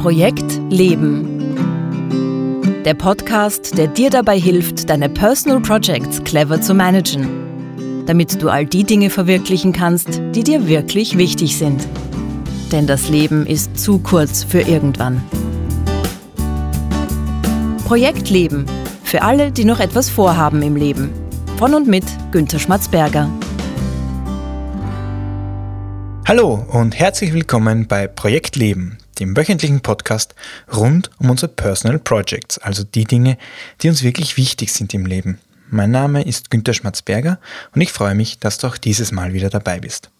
Projekt Leben. Der Podcast, der dir dabei hilft, deine Personal Projects clever zu managen, damit du all die Dinge verwirklichen kannst, die dir wirklich wichtig sind. Denn das Leben ist zu kurz für irgendwann. Projekt Leben. Für alle, die noch etwas vorhaben im Leben. Von und mit Günter Schmatzberger. Hallo und herzlich willkommen bei Projekt Leben, dem wöchentlichen Podcast rund um unsere Personal Projects, also die Dinge, die uns wirklich wichtig sind im Leben. Mein Name ist Günter Schmatzberger und ich freue mich, dass du auch dieses Mal wieder dabei bist.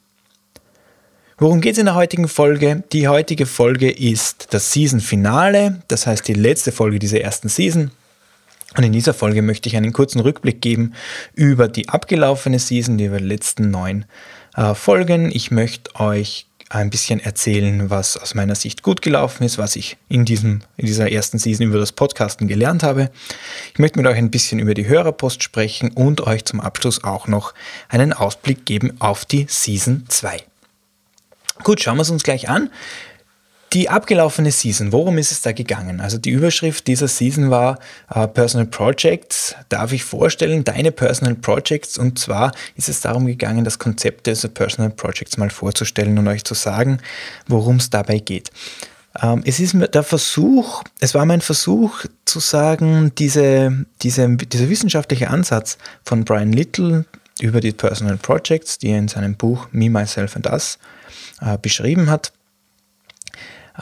Worum geht es in der heutigen Folge? Die heutige Folge ist das Season-Finale, das heißt die letzte Folge dieser ersten Season. Und in dieser Folge möchte ich einen kurzen Rückblick geben über die abgelaufene Season, die über die letzten neun äh, Folgen. Ich möchte euch ein bisschen erzählen, was aus meiner Sicht gut gelaufen ist, was ich in, diesem, in dieser ersten Season über das Podcasten gelernt habe. Ich möchte mit euch ein bisschen über die Hörerpost sprechen und euch zum Abschluss auch noch einen Ausblick geben auf die Season 2. Gut, schauen wir es uns gleich an. Die abgelaufene Season, worum ist es da gegangen? Also die Überschrift dieser Season war uh, Personal Projects. Darf ich vorstellen, deine Personal Projects? Und zwar ist es darum gegangen, das Konzept des Personal Projects mal vorzustellen und euch zu sagen, worum es dabei geht. Ähm, es ist der Versuch, es war mein Versuch zu sagen, diese, diese, dieser wissenschaftliche Ansatz von Brian Little über die Personal Projects, die er in seinem Buch Me, Myself and Us uh, beschrieben hat, äh,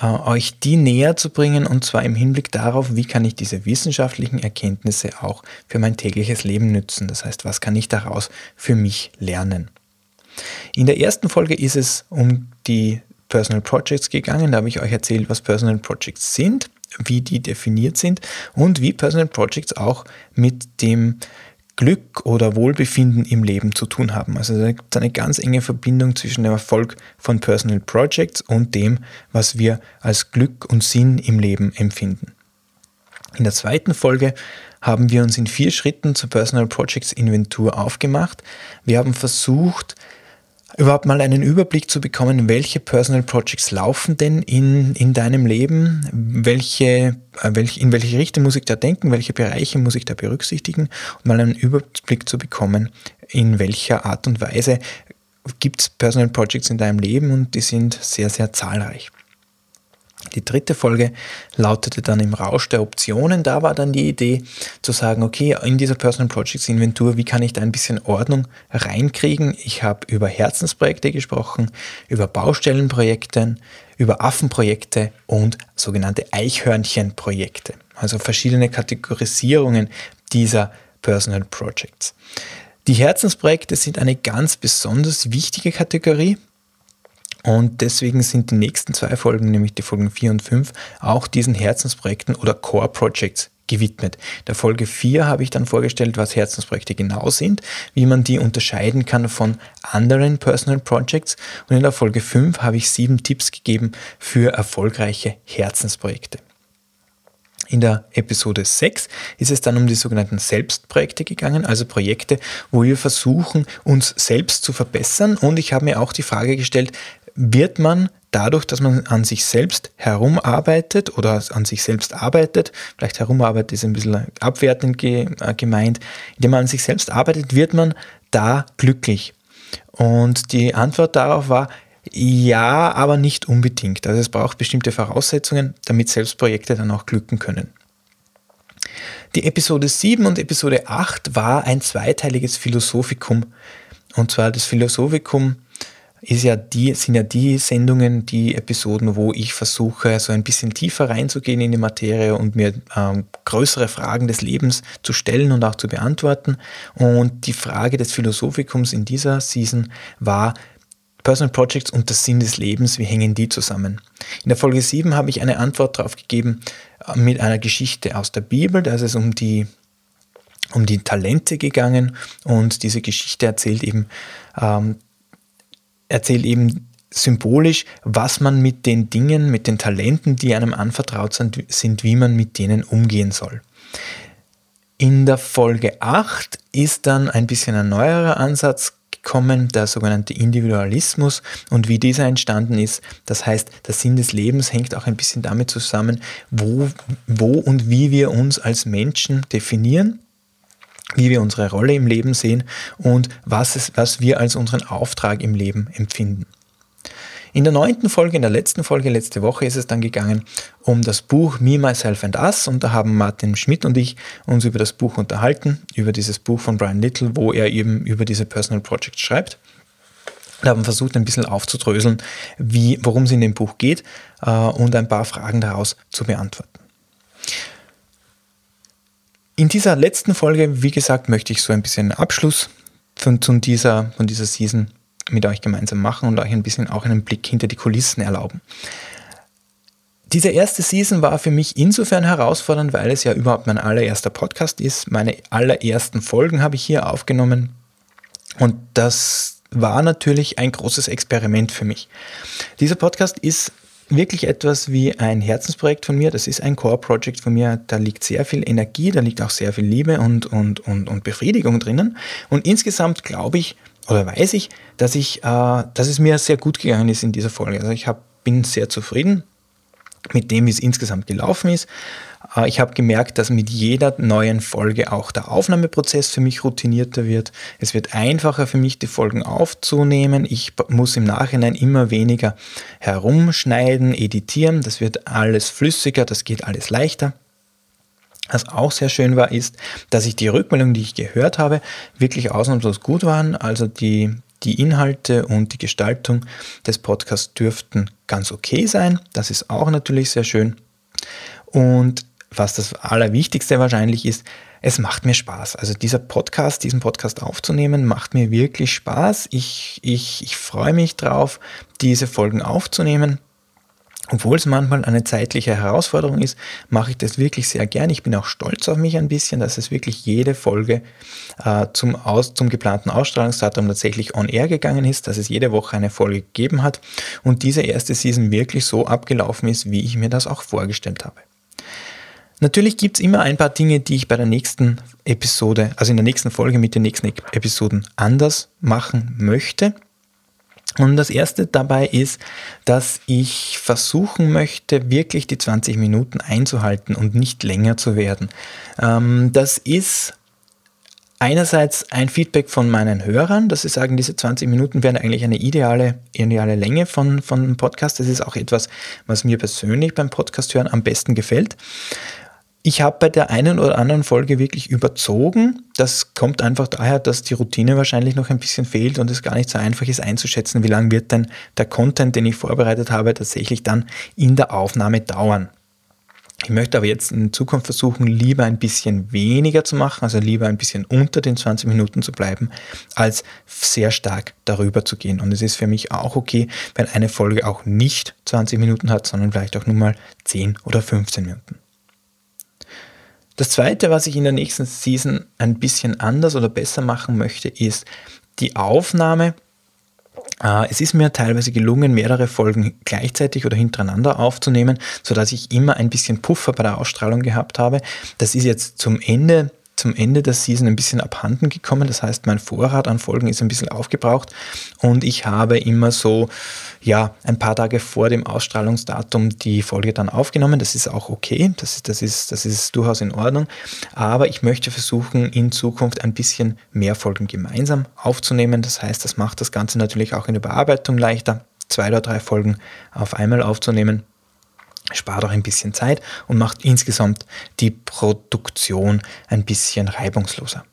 euch die näher zu bringen und zwar im Hinblick darauf, wie kann ich diese wissenschaftlichen Erkenntnisse auch für mein tägliches Leben nützen. Das heißt, was kann ich daraus für mich lernen. In der ersten Folge ist es um die Personal Projects gegangen. Da habe ich euch erzählt, was Personal Projects sind, wie die definiert sind und wie Personal Projects auch mit dem Glück oder Wohlbefinden im Leben zu tun haben. Also da gibt es eine ganz enge Verbindung zwischen dem Erfolg von Personal Projects und dem, was wir als Glück und Sinn im Leben empfinden. In der zweiten Folge haben wir uns in vier Schritten zur Personal Projects Inventur aufgemacht. Wir haben versucht, überhaupt mal einen Überblick zu bekommen, welche Personal Projects laufen denn in, in deinem Leben, welche, äh, welch, in welche Richtung muss ich da denken, welche Bereiche muss ich da berücksichtigen? Und mal einen Überblick zu bekommen, in welcher Art und Weise gibt es Personal Projects in deinem Leben? Und die sind sehr, sehr zahlreich. Die dritte Folge lautete dann im Rausch der Optionen. Da war dann die Idee zu sagen, okay, in dieser Personal Projects Inventur, wie kann ich da ein bisschen Ordnung reinkriegen? Ich habe über Herzensprojekte gesprochen, über Baustellenprojekte, über Affenprojekte und sogenannte Eichhörnchenprojekte. Also verschiedene Kategorisierungen dieser Personal Projects. Die Herzensprojekte sind eine ganz besonders wichtige Kategorie und deswegen sind die nächsten zwei Folgen, nämlich die Folgen 4 und 5, auch diesen Herzensprojekten oder Core Projects gewidmet. In der Folge 4 habe ich dann vorgestellt, was Herzensprojekte genau sind, wie man die unterscheiden kann von anderen Personal Projects. Und in der Folge 5 habe ich sieben Tipps gegeben für erfolgreiche Herzensprojekte. In der Episode 6 ist es dann um die sogenannten Selbstprojekte gegangen, also Projekte, wo wir versuchen, uns selbst zu verbessern. Und ich habe mir auch die Frage gestellt, wird man dadurch, dass man an sich selbst herumarbeitet oder an sich selbst arbeitet, vielleicht herumarbeitet ist ein bisschen abwertend äh, gemeint, indem man an sich selbst arbeitet, wird man da glücklich. Und die Antwort darauf war, ja, aber nicht unbedingt. Also es braucht bestimmte Voraussetzungen, damit Selbstprojekte dann auch glücken können. Die Episode 7 und Episode 8 war ein zweiteiliges Philosophikum. Und zwar das Philosophikum ist ja die, sind ja die Sendungen, die Episoden, wo ich versuche, so ein bisschen tiefer reinzugehen in die Materie und mir ähm, größere Fragen des Lebens zu stellen und auch zu beantworten. Und die Frage des Philosophikums in dieser Season war, Personal Projects und der Sinn des Lebens, wie hängen die zusammen? In der Folge 7 habe ich eine Antwort darauf gegeben äh, mit einer Geschichte aus der Bibel, da ist es um die um die Talente gegangen und diese Geschichte erzählt eben ähm, erzählt eben symbolisch, was man mit den Dingen, mit den Talenten, die einem anvertraut sind, sind wie man mit denen umgehen soll. In der Folge 8 ist dann ein bisschen ein neuerer Ansatz kommen, der sogenannte Individualismus und wie dieser entstanden ist. Das heißt, der Sinn des Lebens hängt auch ein bisschen damit zusammen, wo, wo und wie wir uns als Menschen definieren wie wir unsere Rolle im Leben sehen und was, es, was wir als unseren Auftrag im Leben empfinden. In der neunten Folge, in der letzten Folge letzte Woche ist es dann gegangen um das Buch Me, Myself and Us und da haben Martin Schmidt und ich uns über das Buch unterhalten, über dieses Buch von Brian Little, wo er eben über diese Personal Projects schreibt. Wir haben versucht, ein bisschen aufzudröseln, worum es in dem Buch geht äh, und ein paar Fragen daraus zu beantworten. In dieser letzten Folge, wie gesagt, möchte ich so ein bisschen Abschluss von, von, dieser, von dieser Season mit euch gemeinsam machen und euch ein bisschen auch einen Blick hinter die Kulissen erlauben. Diese erste Season war für mich insofern herausfordernd, weil es ja überhaupt mein allererster Podcast ist. Meine allerersten Folgen habe ich hier aufgenommen und das war natürlich ein großes Experiment für mich. Dieser Podcast ist wirklich etwas wie ein Herzensprojekt von mir. Das ist ein Core-Project von mir. Da liegt sehr viel Energie, da liegt auch sehr viel Liebe und, und, und, und Befriedigung drinnen. Und insgesamt glaube ich, oder weiß ich, dass, ich, äh, dass es mir sehr gut gegangen ist in dieser Folge. Also ich hab, bin sehr zufrieden mit dem, wie es insgesamt gelaufen ist. Äh, ich habe gemerkt, dass mit jeder neuen Folge auch der Aufnahmeprozess für mich routinierter wird. Es wird einfacher für mich, die Folgen aufzunehmen. Ich muss im Nachhinein immer weniger herumschneiden, editieren. Das wird alles flüssiger, das geht alles leichter. Was auch sehr schön war, ist, dass ich die Rückmeldungen, die ich gehört habe, wirklich ausnahmslos gut waren. Also die, die Inhalte und die Gestaltung des Podcasts dürften ganz okay sein. Das ist auch natürlich sehr schön. Und was das Allerwichtigste wahrscheinlich ist, es macht mir Spaß. Also dieser Podcast, diesen Podcast aufzunehmen, macht mir wirklich Spaß. Ich, ich, ich freue mich drauf, diese Folgen aufzunehmen. Obwohl es manchmal eine zeitliche Herausforderung ist, mache ich das wirklich sehr gern. Ich bin auch stolz auf mich ein bisschen, dass es wirklich jede Folge äh, zum, aus, zum geplanten Ausstrahlungsdatum tatsächlich on air gegangen ist, dass es jede Woche eine Folge gegeben hat und diese erste Season wirklich so abgelaufen ist, wie ich mir das auch vorgestellt habe. Natürlich gibt es immer ein paar Dinge, die ich bei der nächsten Episode, also in der nächsten Folge mit den nächsten Episoden anders machen möchte. Und das erste dabei ist, dass ich versuchen möchte, wirklich die 20 Minuten einzuhalten und nicht länger zu werden. Ähm, das ist einerseits ein Feedback von meinen Hörern, dass sie sagen, diese 20 Minuten wären eigentlich eine ideale, ideale Länge von, von einem Podcast. Das ist auch etwas, was mir persönlich beim Podcast hören am besten gefällt. Ich habe bei der einen oder anderen Folge wirklich überzogen. Das kommt einfach daher, dass die Routine wahrscheinlich noch ein bisschen fehlt und es gar nicht so einfach ist einzuschätzen, wie lange wird denn der Content, den ich vorbereitet habe, tatsächlich dann in der Aufnahme dauern. Ich möchte aber jetzt in Zukunft versuchen, lieber ein bisschen weniger zu machen, also lieber ein bisschen unter den 20 Minuten zu bleiben, als sehr stark darüber zu gehen. Und es ist für mich auch okay, wenn eine Folge auch nicht 20 Minuten hat, sondern vielleicht auch nur mal 10 oder 15 Minuten. Das zweite, was ich in der nächsten Season ein bisschen anders oder besser machen möchte, ist die Aufnahme. Äh, es ist mir teilweise gelungen, mehrere Folgen gleichzeitig oder hintereinander aufzunehmen, sodass ich immer ein bisschen Puffer bei der Ausstrahlung gehabt habe. Das ist jetzt zum Ende zum Ende der Season ein bisschen abhanden gekommen. Das heißt, mein Vorrat an Folgen ist ein bisschen aufgebraucht und ich habe immer so, ja, ein paar Tage vor dem Ausstrahlungsdatum die Folge dann aufgenommen. Das ist auch okay. Das ist, das ist, das ist durchaus in Ordnung. Aber ich möchte versuchen, in Zukunft ein bisschen mehr Folgen gemeinsam aufzunehmen. Das heißt, das macht das Ganze natürlich auch in der Bearbeitung leichter, zwei oder drei Folgen auf einmal aufzunehmen spart auch ein bisschen Zeit und macht insgesamt die Produktion ein bisschen reibungsloser.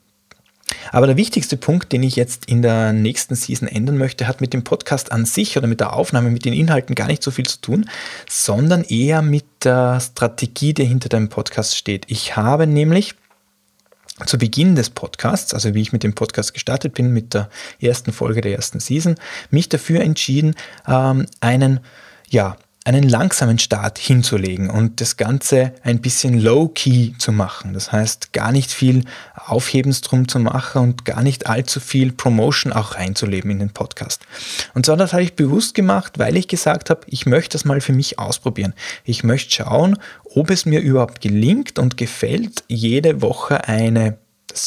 Aber der wichtigste Punkt, den ich jetzt in der nächsten Season ändern möchte, hat mit dem Podcast an sich oder mit der Aufnahme, mit den Inhalten gar nicht so viel zu tun, sondern eher mit der Strategie, die hinter dem Podcast steht. Ich habe nämlich zu Beginn des Podcasts, also wie ich mit dem Podcast gestartet bin, mit der ersten Folge der ersten Season, mich dafür entschieden, ähm, einen ja, einen langsamen Start hinzulegen und das Ganze ein bisschen low-key zu machen. Das heißt, gar nicht viel Aufhebens drum zu machen und gar nicht allzu viel Promotion auch reinzuleben in den Podcast. Und zwar das habe ich bewusst gemacht, weil ich gesagt habe, ich möchte das mal für mich ausprobieren. Ich möchte schauen, ob es mir überhaupt gelingt und gefällt, jede Woche eine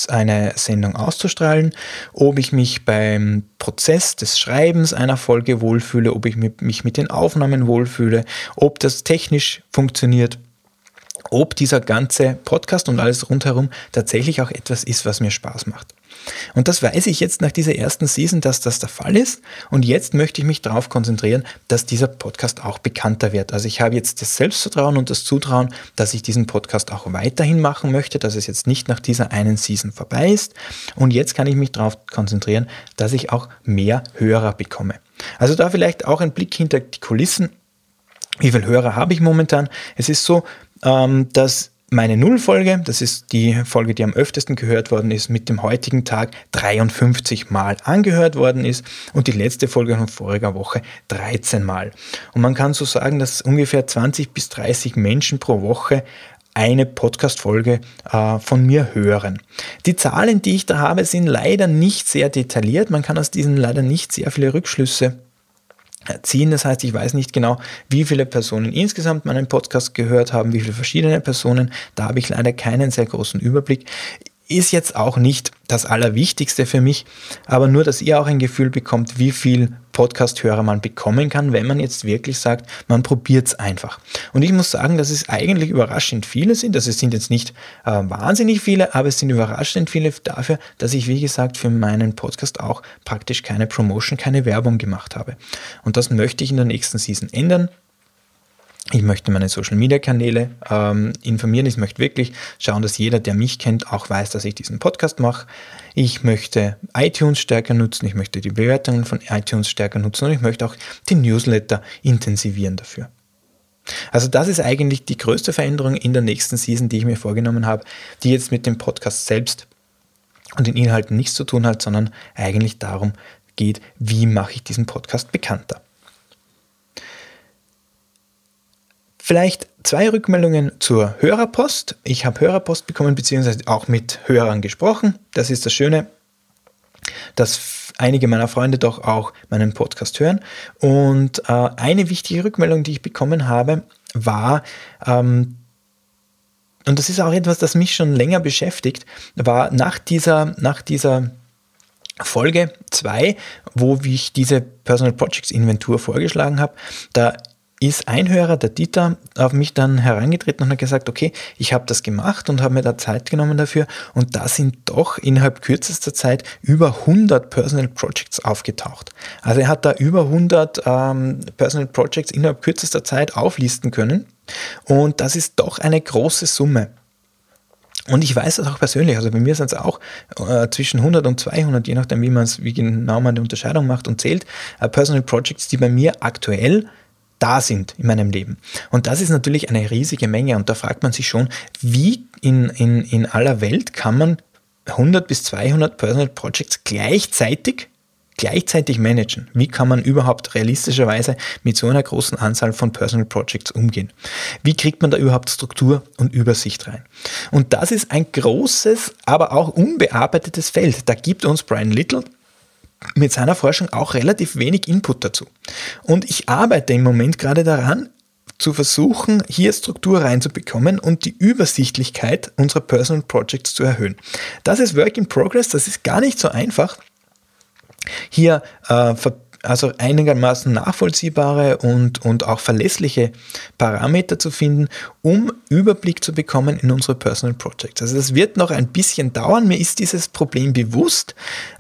eine Sendung auszustrahlen, ob ich mich beim Prozess des Schreibens einer Folge wohlfühle, ob ich mich mit den Aufnahmen wohlfühle, ob das technisch funktioniert ob dieser ganze Podcast und alles rundherum tatsächlich auch etwas ist, was mir Spaß macht. Und das weiß ich jetzt nach dieser ersten Season, dass das der Fall ist. Und jetzt möchte ich mich darauf konzentrieren, dass dieser Podcast auch bekannter wird. Also ich habe jetzt das Selbstvertrauen und das Zutrauen, dass ich diesen Podcast auch weiterhin machen möchte, dass es jetzt nicht nach dieser einen Season vorbei ist. Und jetzt kann ich mich darauf konzentrieren, dass ich auch mehr Hörer bekomme. Also da vielleicht auch ein Blick hinter die Kulissen. Wie viele Hörer habe ich momentan? Es ist so, ähm, dass meine Nullfolge, das ist die Folge, die am öftesten gehört worden ist, mit dem heutigen Tag 53 Mal angehört worden ist und die letzte Folge von voriger Woche 13 Mal. Und man kann so sagen, dass ungefähr 20 bis 30 Menschen pro Woche eine Podcast-Folge äh, von mir hören. Die Zahlen, die ich da habe, sind leider nicht sehr detailliert. Man kann aus diesen leider nicht sehr viele Rückschlüsse ziehen. Das heißt, ich weiß nicht genau, wie viele Personen insgesamt meinen Podcast gehört haben, wie viele verschiedene Personen. Da habe ich leider keinen sehr großen Überblick. Ist jetzt auch nicht das Allerwichtigste für mich, aber nur, dass ihr auch ein Gefühl bekommt, wie viel Podcast-Hörer man bekommen kann, wenn man jetzt wirklich sagt, man probiert es einfach. Und ich muss sagen, dass es eigentlich überraschend viele sind. Also es sind jetzt nicht äh, wahnsinnig viele, aber es sind überraschend viele dafür, dass ich, wie gesagt, für meinen Podcast auch praktisch keine Promotion, keine Werbung gemacht habe. Und das möchte ich in der nächsten Season ändern. Ich möchte meine Social-Media-Kanäle ähm, informieren. Ich möchte wirklich schauen, dass jeder, der mich kennt, auch weiß, dass ich diesen Podcast mache. Ich möchte iTunes stärker nutzen. Ich möchte die Bewertungen von iTunes stärker nutzen und ich möchte auch die Newsletter intensivieren dafür. Also das ist eigentlich die größte Veränderung in der nächsten Season, die ich mir vorgenommen habe, die jetzt mit dem Podcast selbst und den Inhalten nichts zu tun hat, sondern eigentlich darum geht, wie mache ich diesen Podcast bekannter. Vielleicht zwei Rückmeldungen zur Hörerpost. Ich habe Hörerpost bekommen, beziehungsweise auch mit Hörern gesprochen. Das ist das Schöne, dass einige meiner Freunde doch auch meinen Podcast hören. Und äh, eine wichtige Rückmeldung, die ich bekommen habe, war, ähm, und das ist auch etwas, das mich schon länger beschäftigt, war nach dieser, nach dieser Folge 2, wo ich diese Personal Projects Inventur vorgeschlagen habe, da ist ein Hörer, der Dieter, auf mich dann herangetreten und hat gesagt, okay, ich habe das gemacht und habe mir da Zeit genommen dafür und da sind doch innerhalb kürzester Zeit über 100 Personal Projects aufgetaucht. Also er hat da über 100 ähm, Personal Projects innerhalb kürzester Zeit auflisten können und das ist doch eine große Summe. Und ich weiß das auch persönlich, also bei mir sind es auch äh, zwischen 100 und 200, je nachdem, wie, wie genau man die Unterscheidung macht und zählt, äh, Personal Projects, die bei mir aktuell da sind in meinem Leben. Und das ist natürlich eine riesige Menge und da fragt man sich schon, wie in, in, in aller Welt kann man 100 bis 200 Personal Projects gleichzeitig gleichzeitig managen. Wie kann man überhaupt realistischerweise mit so einer großen Anzahl von Personal Projects umgehen? Wie kriegt man da überhaupt Struktur und Übersicht rein? Und das ist ein großes, aber auch unbearbeitetes Feld. Da gibt uns Brian Little mit seiner Forschung auch relativ wenig Input dazu. Und ich arbeite im Moment gerade daran, zu versuchen, hier Struktur reinzubekommen und die Übersichtlichkeit unserer Personal Projects zu erhöhen. Das ist Work in Progress, das ist gar nicht so einfach. Hier äh, also einigermaßen nachvollziehbare und, und auch verlässliche Parameter zu finden, um Überblick zu bekommen in unsere Personal Projects. Also das wird noch ein bisschen dauern, mir ist dieses Problem bewusst.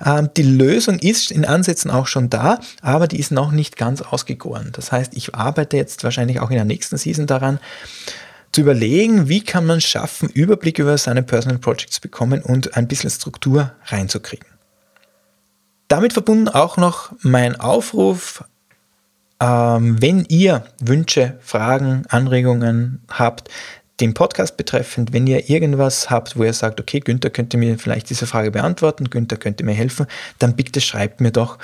Ähm, die Lösung ist in Ansätzen auch schon da, aber die ist noch nicht ganz ausgegoren. Das heißt, ich arbeite jetzt wahrscheinlich auch in der nächsten Season daran, zu überlegen, wie kann man schaffen, Überblick über seine Personal Projects zu bekommen und ein bisschen Struktur reinzukriegen. Damit verbunden auch noch mein Aufruf, ähm, wenn ihr Wünsche, Fragen, Anregungen habt, den Podcast betreffend, wenn ihr irgendwas habt, wo ihr sagt, okay, Günther könnte mir vielleicht diese Frage beantworten, Günther könnte mir helfen, dann bitte schreibt mir doch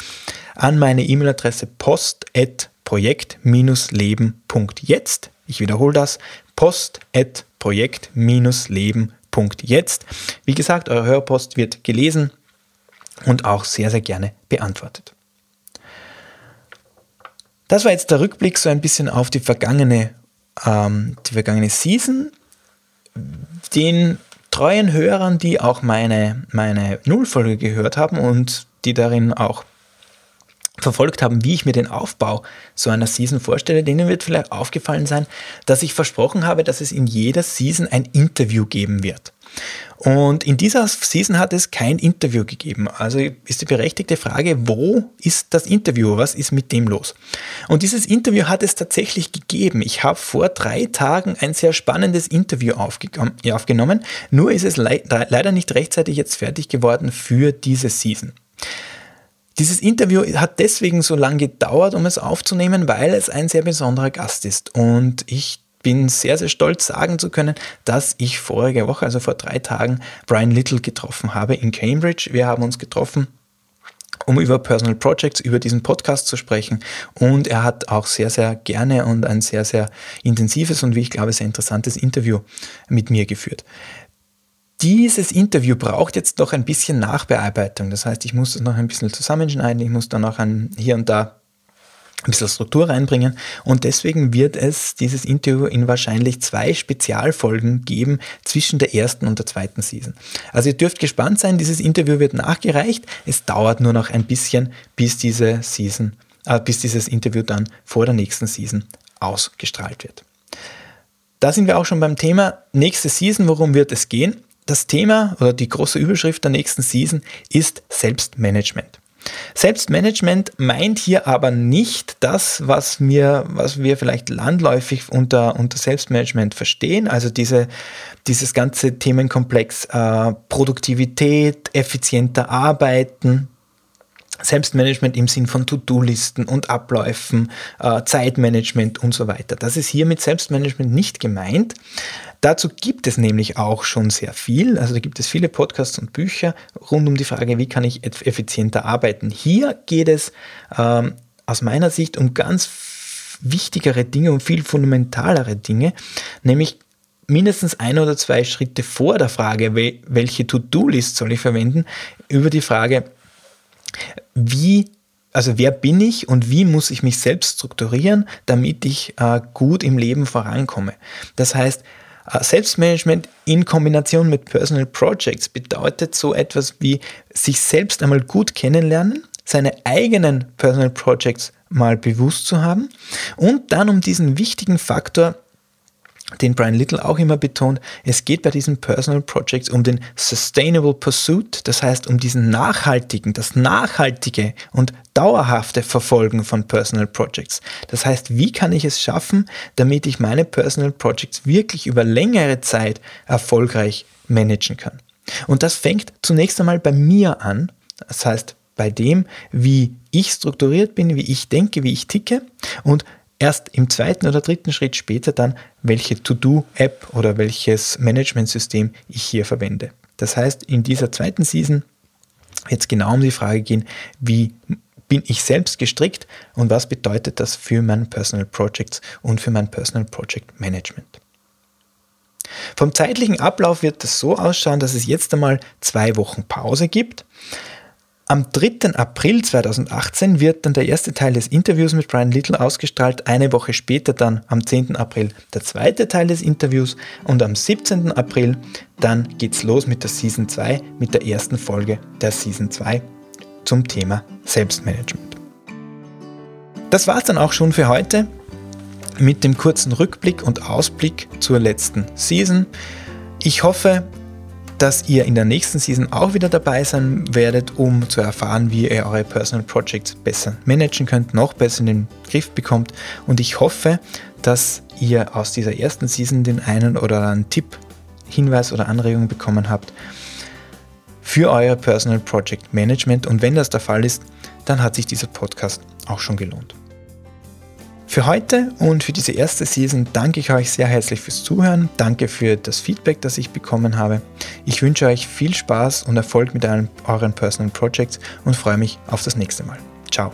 an meine E-Mail-Adresse post.projekt-leben.jetzt. Ich wiederhole das, post.projekt-leben.jetzt. Wie gesagt, eure Hörpost wird gelesen, und auch sehr, sehr gerne beantwortet. Das war jetzt der Rückblick so ein bisschen auf die vergangene, ähm, die vergangene Season. Den treuen Hörern, die auch meine, meine Nullfolge gehört haben und die darin auch verfolgt haben, wie ich mir den Aufbau so einer Season vorstelle, denen wird vielleicht aufgefallen sein, dass ich versprochen habe, dass es in jeder Season ein Interview geben wird. Und in dieser Season hat es kein Interview gegeben. Also ist die berechtigte Frage, wo ist das Interview? Was ist mit dem los? Und dieses Interview hat es tatsächlich gegeben. Ich habe vor drei Tagen ein sehr spannendes Interview aufgenommen. Nur ist es leider nicht rechtzeitig jetzt fertig geworden für diese Season. Dieses Interview hat deswegen so lange gedauert, um es aufzunehmen, weil es ein sehr besonderer Gast ist. Und ich bin sehr, sehr stolz sagen zu können, dass ich vorige Woche, also vor drei Tagen, Brian Little getroffen habe in Cambridge. Wir haben uns getroffen um über Personal Projects, über diesen Podcast zu sprechen. Und er hat auch sehr, sehr gerne und ein sehr, sehr intensives und wie ich glaube, sehr interessantes Interview mit mir geführt. Dieses Interview braucht jetzt noch ein bisschen Nachbearbeitung. Das heißt, ich muss es noch ein bisschen zusammenschneiden, ich muss da noch ein, hier und da ein bisschen Struktur reinbringen und deswegen wird es dieses Interview in wahrscheinlich zwei Spezialfolgen geben zwischen der ersten und der zweiten Season. Also ihr dürft gespannt sein, dieses Interview wird nachgereicht. Es dauert nur noch ein bisschen, bis diese Season, äh, bis dieses Interview dann vor der nächsten Season ausgestrahlt wird. Da sind wir auch schon beim Thema nächste Season. Worum wird es gehen? Das Thema oder die große Überschrift der nächsten Season ist Selbstmanagement. Selbstmanagement meint hier aber nicht das, was wir, was wir vielleicht landläufig unter, unter Selbstmanagement verstehen, also diese, dieses ganze Themenkomplex äh, Produktivität, effizienter Arbeiten, Selbstmanagement im Sinn von To-Do-Listen und Abläufen, äh, Zeitmanagement und so weiter. Das ist hier mit Selbstmanagement nicht gemeint. Dazu gibt es nämlich auch schon sehr viel. Also da gibt es viele Podcasts und Bücher rund um die Frage, wie kann ich effizienter arbeiten. Hier geht es ähm, aus meiner Sicht um ganz wichtigere Dinge, um viel fundamentalere Dinge, nämlich mindestens ein oder zwei Schritte vor der Frage, welche To-Do-List soll ich verwenden, über die Frage, wie also wer bin ich und wie muss ich mich selbst strukturieren, damit ich äh, gut im Leben vorankomme. Das heißt, äh, Selbstmanagement in Kombination mit Personal Projects bedeutet so etwas wie sich selbst einmal gut kennenlernen, seine eigenen Personal Projects mal bewusst zu haben und dann um diesen wichtigen Faktor den Brian Little auch immer betont, es geht bei diesen Personal Projects um den Sustainable Pursuit, das heißt um diesen nachhaltigen, das nachhaltige und dauerhafte Verfolgen von Personal Projects. Das heißt, wie kann ich es schaffen, damit ich meine Personal Projects wirklich über längere Zeit erfolgreich managen kann. Und das fängt zunächst einmal bei mir an, das heißt bei dem, wie ich strukturiert bin, wie ich denke, wie ich ticke und erst im zweiten oder dritten Schritt später dann, welche To-Do-App oder welches Managementsystem ich hier verwende. Das heißt, in dieser zweiten Season wird es genau um die Frage gehen, wie bin ich selbst gestrickt und was bedeutet das für meine Personal Projects und für mein Personal Project Management. Vom zeitlichen Ablauf wird es so ausschauen, dass es jetzt einmal zwei Wochen Pause gibt. Am 3. April 2018 wird dann der erste Teil des Interviews mit Brian Little ausgestrahlt. Eine Woche später dann am 10. April der zweite Teil des Interviews und am 17. April dann geht's los mit der Season 2, mit der ersten Folge der Season 2 zum Thema Selbstmanagement. Das war's dann auch schon für heute mit dem kurzen Rückblick und Ausblick zur letzten Season. Ich hoffe, dass ihr in der nächsten Season auch wieder dabei sein werdet, um zu erfahren, wie ihr eure Personal Projects besser managen könnt, noch besser in den Griff bekommt. Und ich hoffe, dass ihr aus dieser ersten Season den einen oder anderen Tipp, Hinweis oder Anregung bekommen habt für euer Personal Project Management. Und wenn das der Fall ist, dann hat sich dieser Podcast auch schon gelohnt. Für heute und für diese erste Season danke ich euch sehr herzlich fürs Zuhören. Danke für das Feedback, das ich bekommen habe. Ich wünsche euch viel Spaß und Erfolg mit euren Personal Projects und freue mich auf das nächste Mal. Ciao.